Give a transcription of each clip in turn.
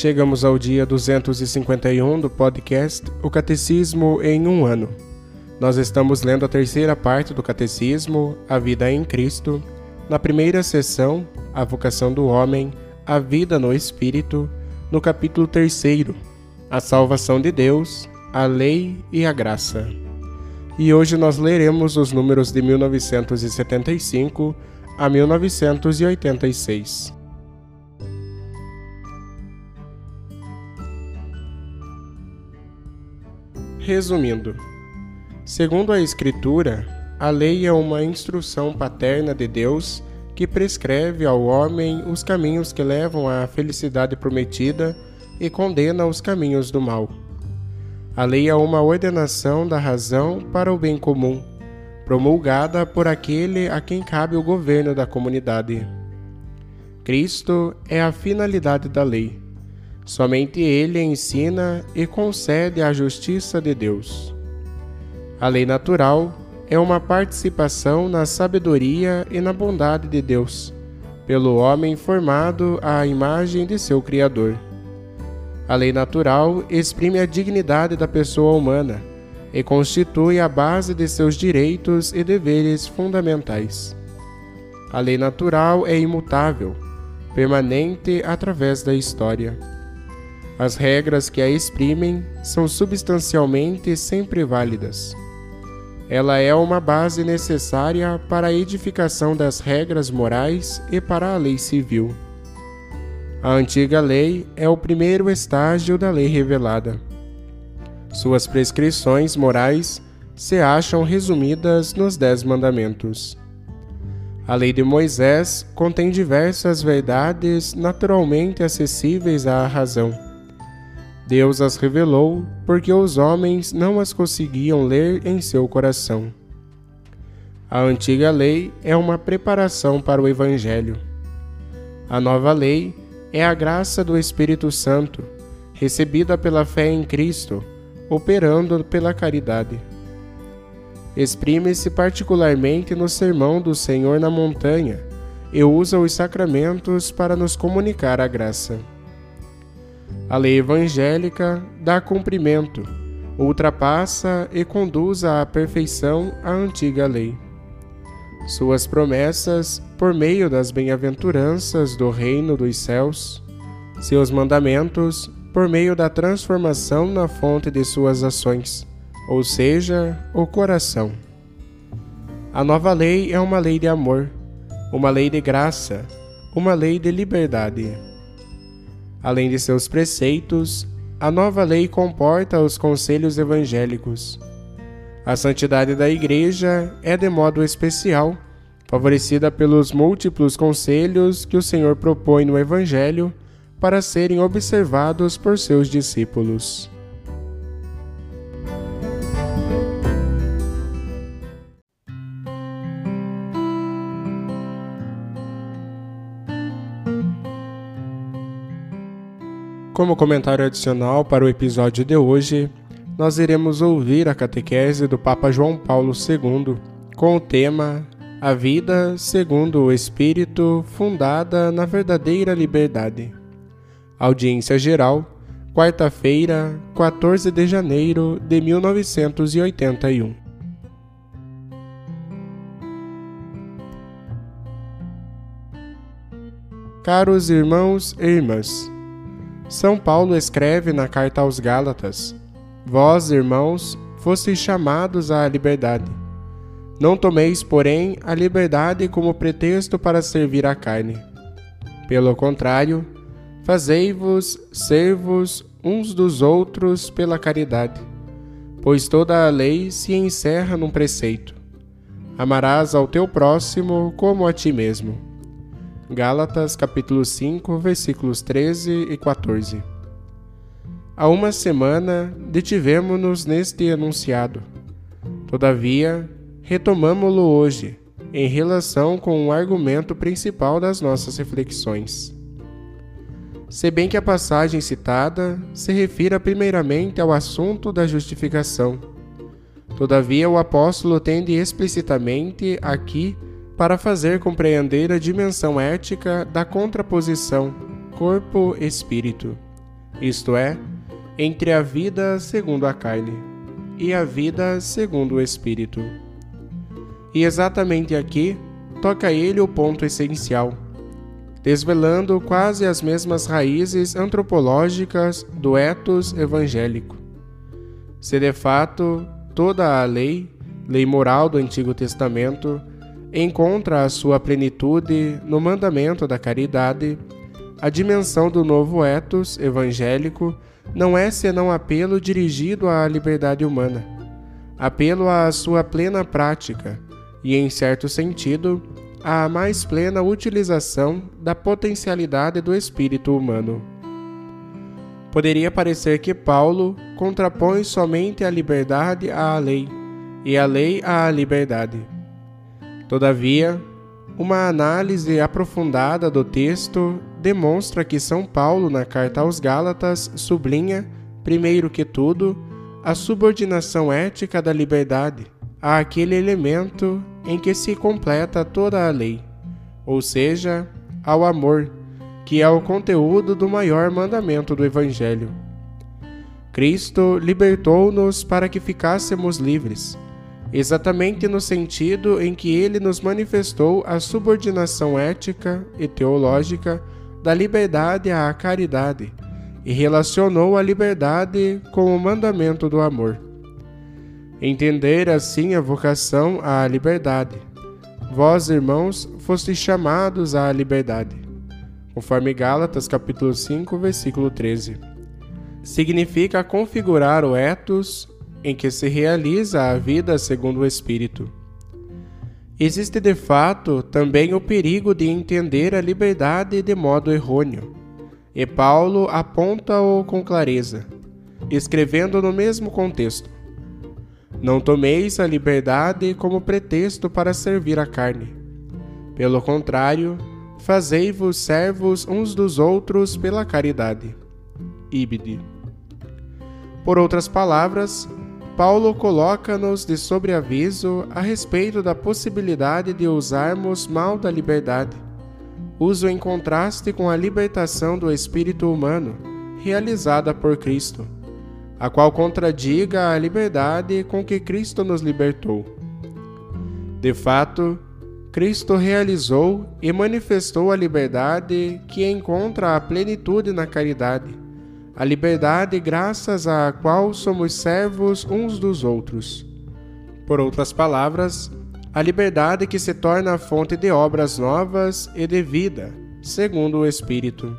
Chegamos ao dia 251 do podcast O Catecismo em um ano. Nós estamos lendo a terceira parte do Catecismo, A Vida em Cristo, na primeira sessão, A Vocação do Homem, A Vida no Espírito, no capítulo terceiro, A Salvação de Deus, a Lei e a Graça. E hoje nós leremos os números de 1975 a 1986. Resumindo, segundo a Escritura, a lei é uma instrução paterna de Deus que prescreve ao homem os caminhos que levam à felicidade prometida e condena os caminhos do mal. A lei é uma ordenação da razão para o bem comum, promulgada por aquele a quem cabe o governo da comunidade. Cristo é a finalidade da lei Somente ele ensina e concede a justiça de Deus. A lei natural é uma participação na sabedoria e na bondade de Deus, pelo homem formado à imagem de seu Criador. A lei natural exprime a dignidade da pessoa humana e constitui a base de seus direitos e deveres fundamentais. A lei natural é imutável, permanente através da história. As regras que a exprimem são substancialmente sempre válidas. Ela é uma base necessária para a edificação das regras morais e para a lei civil. A antiga lei é o primeiro estágio da lei revelada. Suas prescrições morais se acham resumidas nos Dez Mandamentos. A lei de Moisés contém diversas verdades naturalmente acessíveis à razão Deus as revelou porque os homens não as conseguiam ler em seu coração. A antiga lei é uma preparação para o Evangelho. A nova lei é a graça do Espírito Santo, recebida pela fé em Cristo, operando pela caridade. Exprime-se particularmente no sermão do Senhor na montanha e usa os sacramentos para nos comunicar a graça. A lei evangélica dá cumprimento, ultrapassa e conduz à perfeição a antiga lei. Suas promessas, por meio das bem-aventuranças do reino dos céus, seus mandamentos, por meio da transformação na fonte de suas ações, ou seja, o coração. A nova lei é uma lei de amor, uma lei de graça, uma lei de liberdade. Além de seus preceitos, a nova lei comporta os conselhos evangélicos. A santidade da Igreja é de modo especial favorecida pelos múltiplos conselhos que o Senhor propõe no Evangelho para serem observados por seus discípulos. Como comentário adicional para o episódio de hoje, nós iremos ouvir a catequese do Papa João Paulo II com o tema A Vida segundo o Espírito fundada na verdadeira liberdade. Audiência geral, quarta-feira, 14 de janeiro de 1981. Caros irmãos e irmãs, São Paulo escreve na carta aos Gálatas: Vós, irmãos, fostes chamados à liberdade. Não tomeis, porém, a liberdade como pretexto para servir à carne. Pelo contrário, fazei-vos servos uns dos outros pela caridade, pois toda a lei se encerra num preceito: Amarás ao teu próximo como a ti mesmo. Gálatas capítulo 5, versículos 13 e 14. Há uma semana detivemos-nos neste enunciado. Todavia, retomamo-lo hoje, em relação com o argumento principal das nossas reflexões. Se bem que a passagem citada se refira primeiramente ao assunto da justificação, todavia o apóstolo tende explicitamente aqui para fazer compreender a dimensão ética da contraposição corpo-espírito, isto é, entre a vida segundo a carne e a vida segundo o espírito. E exatamente aqui toca ele o ponto essencial, desvelando quase as mesmas raízes antropológicas do ethos evangélico. Se de fato toda a lei, lei moral do Antigo Testamento, encontra a sua plenitude no mandamento da caridade, a dimensão do novo ethos evangélico não é senão apelo dirigido à liberdade humana, apelo à sua plena prática e, em certo sentido, à mais plena utilização da potencialidade do espírito humano. Poderia parecer que Paulo contrapõe somente a liberdade à lei e a lei à liberdade. Todavia, uma análise aprofundada do texto demonstra que São Paulo, na carta aos Gálatas, sublinha, primeiro que tudo, a subordinação ética da liberdade àquele elemento em que se completa toda a lei, ou seja, ao amor, que é o conteúdo do maior mandamento do Evangelho. Cristo libertou-nos para que ficássemos livres exatamente no sentido em que ele nos manifestou a subordinação ética e teológica da liberdade à caridade e relacionou a liberdade com o mandamento do amor. Entender assim a vocação à liberdade. Vós, irmãos, fostes chamados à liberdade. Conforme Gálatas capítulo 5, versículo 13. Significa configurar o ethos em que se realiza a vida segundo o Espírito. Existe de fato também o perigo de entender a liberdade de modo errôneo, e Paulo aponta-o com clareza, escrevendo no mesmo contexto: Não tomeis a liberdade como pretexto para servir a carne. Pelo contrário, fazei-vos servos uns dos outros pela caridade. Ibide. Por outras palavras, Paulo coloca-nos de sobreaviso a respeito da possibilidade de usarmos mal da liberdade, uso em contraste com a libertação do espírito humano realizada por Cristo, a qual contradiga a liberdade com que Cristo nos libertou. De fato, Cristo realizou e manifestou a liberdade que encontra a plenitude na caridade a liberdade graças à qual somos servos uns dos outros. Por outras palavras, a liberdade que se torna a fonte de obras novas e de vida, segundo o Espírito.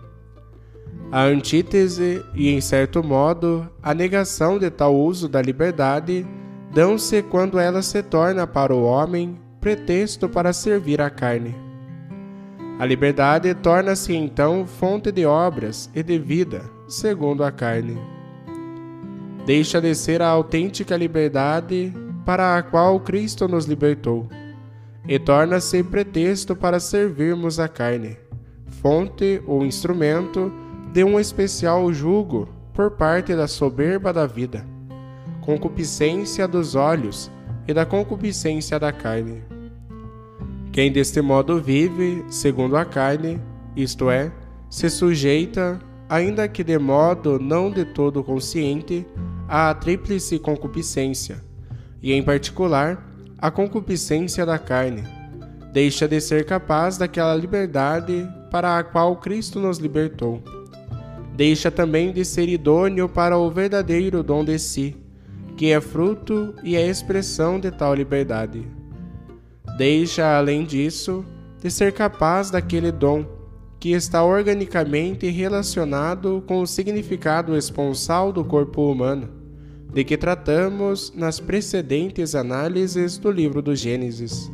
A antítese e, em certo modo, a negação de tal uso da liberdade dão-se quando ela se torna para o homem pretexto para servir à carne. A liberdade torna-se então fonte de obras e de vida, segundo a carne. Deixa de ser a autêntica liberdade para a qual Cristo nos libertou, e torna-se pretexto para servirmos a carne, fonte ou instrumento de um especial jugo por parte da soberba da vida, concupiscência dos olhos e da concupiscência da carne. Quem deste modo vive, segundo a carne, isto é, se sujeita, ainda que de modo não de todo consciente, à tríplice concupiscência, e em particular, à concupiscência da carne. Deixa de ser capaz daquela liberdade para a qual Cristo nos libertou. Deixa também de ser idôneo para o verdadeiro dom de si, que é fruto e é expressão de tal liberdade. Deixa, além disso, de ser capaz daquele dom que está organicamente relacionado com o significado esponsal do corpo humano, de que tratamos nas precedentes análises do livro do Gênesis.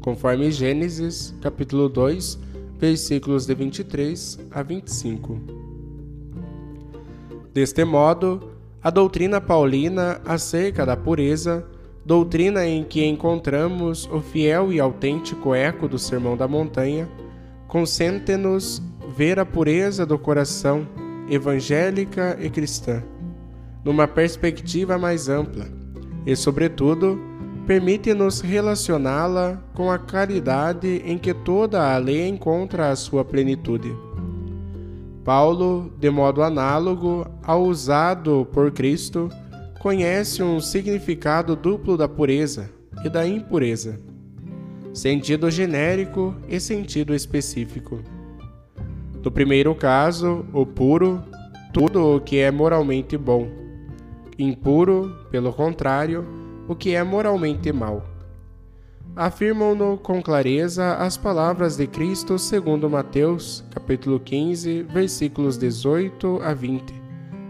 Conforme Gênesis, capítulo 2, versículos de 23 a 25. Deste modo, a doutrina paulina acerca da pureza, doutrina em que encontramos o fiel e autêntico eco do Sermão da Montanha, consente-nos ver a pureza do coração evangélica e cristã, numa perspectiva mais ampla, e, sobretudo, permite-nos relacioná-la com a caridade em que toda a lei encontra a sua plenitude. Paulo, de modo análogo ao usado por Cristo, conhece um significado duplo da pureza e da impureza sentido genérico e sentido específico. No primeiro caso, o puro, tudo o que é moralmente bom. Impuro, pelo contrário, o que é moralmente mal. Afirmam-no com clareza as palavras de Cristo segundo Mateus, capítulo 15, versículos 18 a 20,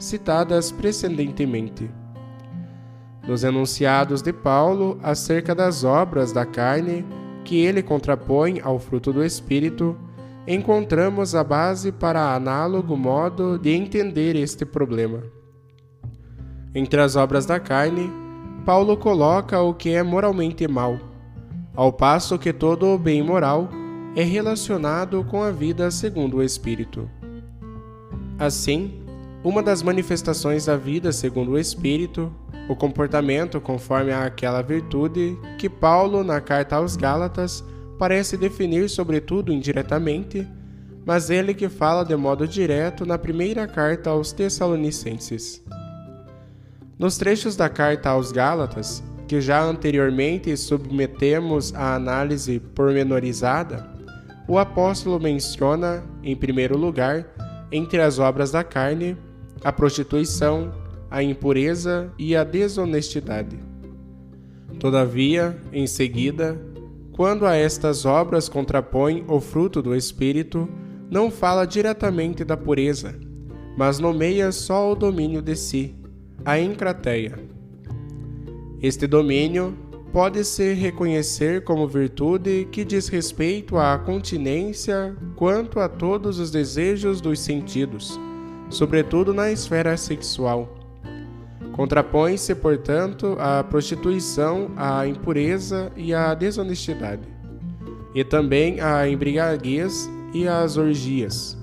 citadas precedentemente. Nos enunciados de Paulo acerca das obras da carne, que ele contrapõe ao fruto do Espírito, encontramos a base para análogo modo de entender este problema. Entre as obras da carne, Paulo coloca o que é moralmente mal, ao passo que todo o bem moral é relacionado com a vida segundo o Espírito. Assim, uma das manifestações da vida segundo o Espírito o comportamento conforme aquela virtude que Paulo, na carta aos Gálatas, parece definir sobretudo indiretamente, mas ele que fala de modo direto na primeira carta aos Tessalonicenses. Nos trechos da carta aos Gálatas, que já anteriormente submetemos à análise pormenorizada, o apóstolo menciona, em primeiro lugar, entre as obras da carne, a prostituição, a impureza e a desonestidade. Todavia, em seguida, quando a estas obras contrapõe o fruto do Espírito, não fala diretamente da pureza, mas nomeia só o domínio de si, a encrateia. Este domínio pode-se reconhecer como virtude que diz respeito à continência quanto a todos os desejos dos sentidos, sobretudo na esfera sexual Contrapõe-se, portanto, a prostituição, a impureza e a desonestidade, e também a embriaguez e as orgias.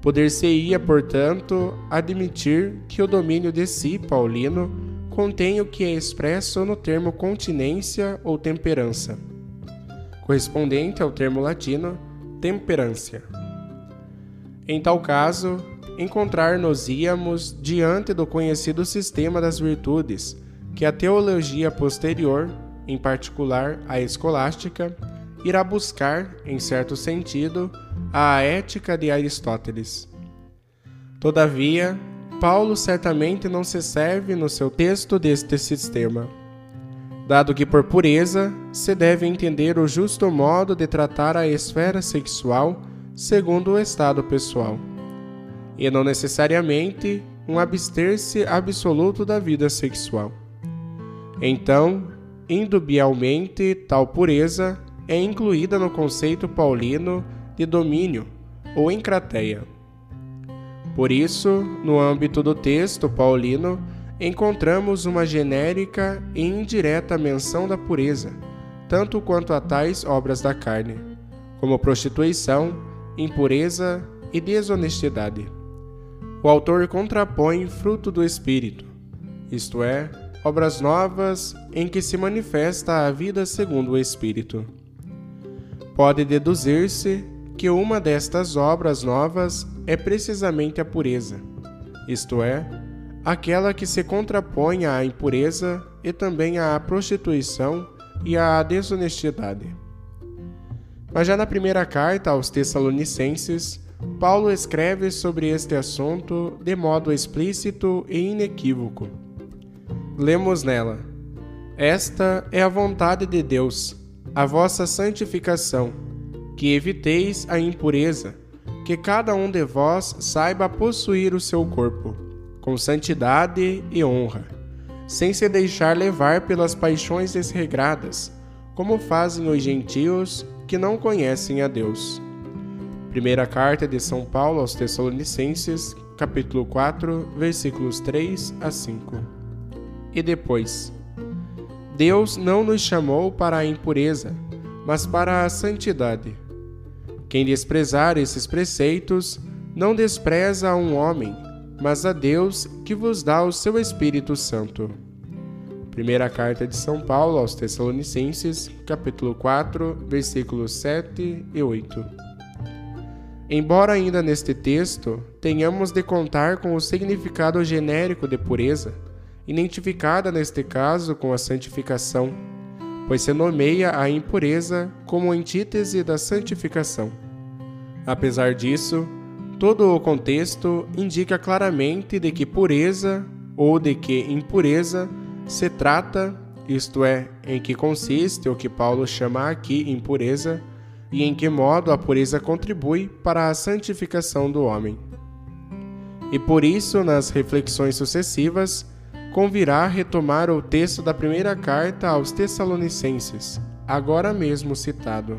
Poder-se-ia, portanto, admitir que o domínio de si, paulino, contém o que é expresso no termo continência ou temperança, correspondente ao termo latino temperância. Em tal caso, encontrar-nos-íamos diante do conhecido sistema das virtudes, que a teologia posterior, em particular a escolástica, irá buscar, em certo sentido, a ética de Aristóteles. Todavia, Paulo certamente não se serve no seu texto deste sistema, dado que por pureza se deve entender o justo modo de tratar a esfera sexual segundo o estado pessoal e não necessariamente um abster-se absoluto da vida sexual. Então, indubialmente, tal pureza é incluída no conceito paulino de domínio ou encrateia. Por isso, no âmbito do texto paulino, encontramos uma genérica e indireta menção da pureza, tanto quanto a tais obras da carne, como prostituição, impureza e desonestidade o autor contrapõe fruto do Espírito, isto é, obras novas em que se manifesta a vida segundo o Espírito. Pode deduzir-se que uma destas obras novas é precisamente a pureza, isto é, aquela que se contrapõe à impureza e também à prostituição e à desonestidade. Mas já na primeira carta aos Tessalonicenses, Paulo escreve sobre este assunto de modo explícito e inequívoco. Lemos nela: Esta é a vontade de Deus, a vossa santificação, que eviteis a impureza, que cada um de vós saiba possuir o seu corpo, com santidade e honra, sem se deixar levar pelas paixões desregradas, como fazem os gentios que não conhecem a Deus. Primeira carta de São Paulo aos Tessalonicenses, capítulo 4, versículos 3 a 5. E depois: Deus não nos chamou para a impureza, mas para a santidade. Quem desprezar esses preceitos não despreza a um homem, mas a Deus que vos dá o seu Espírito Santo. Primeira carta de São Paulo aos Tessalonicenses, capítulo 4, versículos 7 e 8. Embora ainda neste texto tenhamos de contar com o significado genérico de pureza, identificada neste caso com a santificação, pois se nomeia a impureza como antítese da santificação. Apesar disso, todo o contexto indica claramente de que pureza ou de que impureza se trata, isto é, em que consiste o que Paulo chama aqui impureza e em que modo a pureza contribui para a santificação do homem. E por isso, nas reflexões sucessivas, convirá retomar o texto da primeira carta aos Tessalonicenses, agora mesmo citado.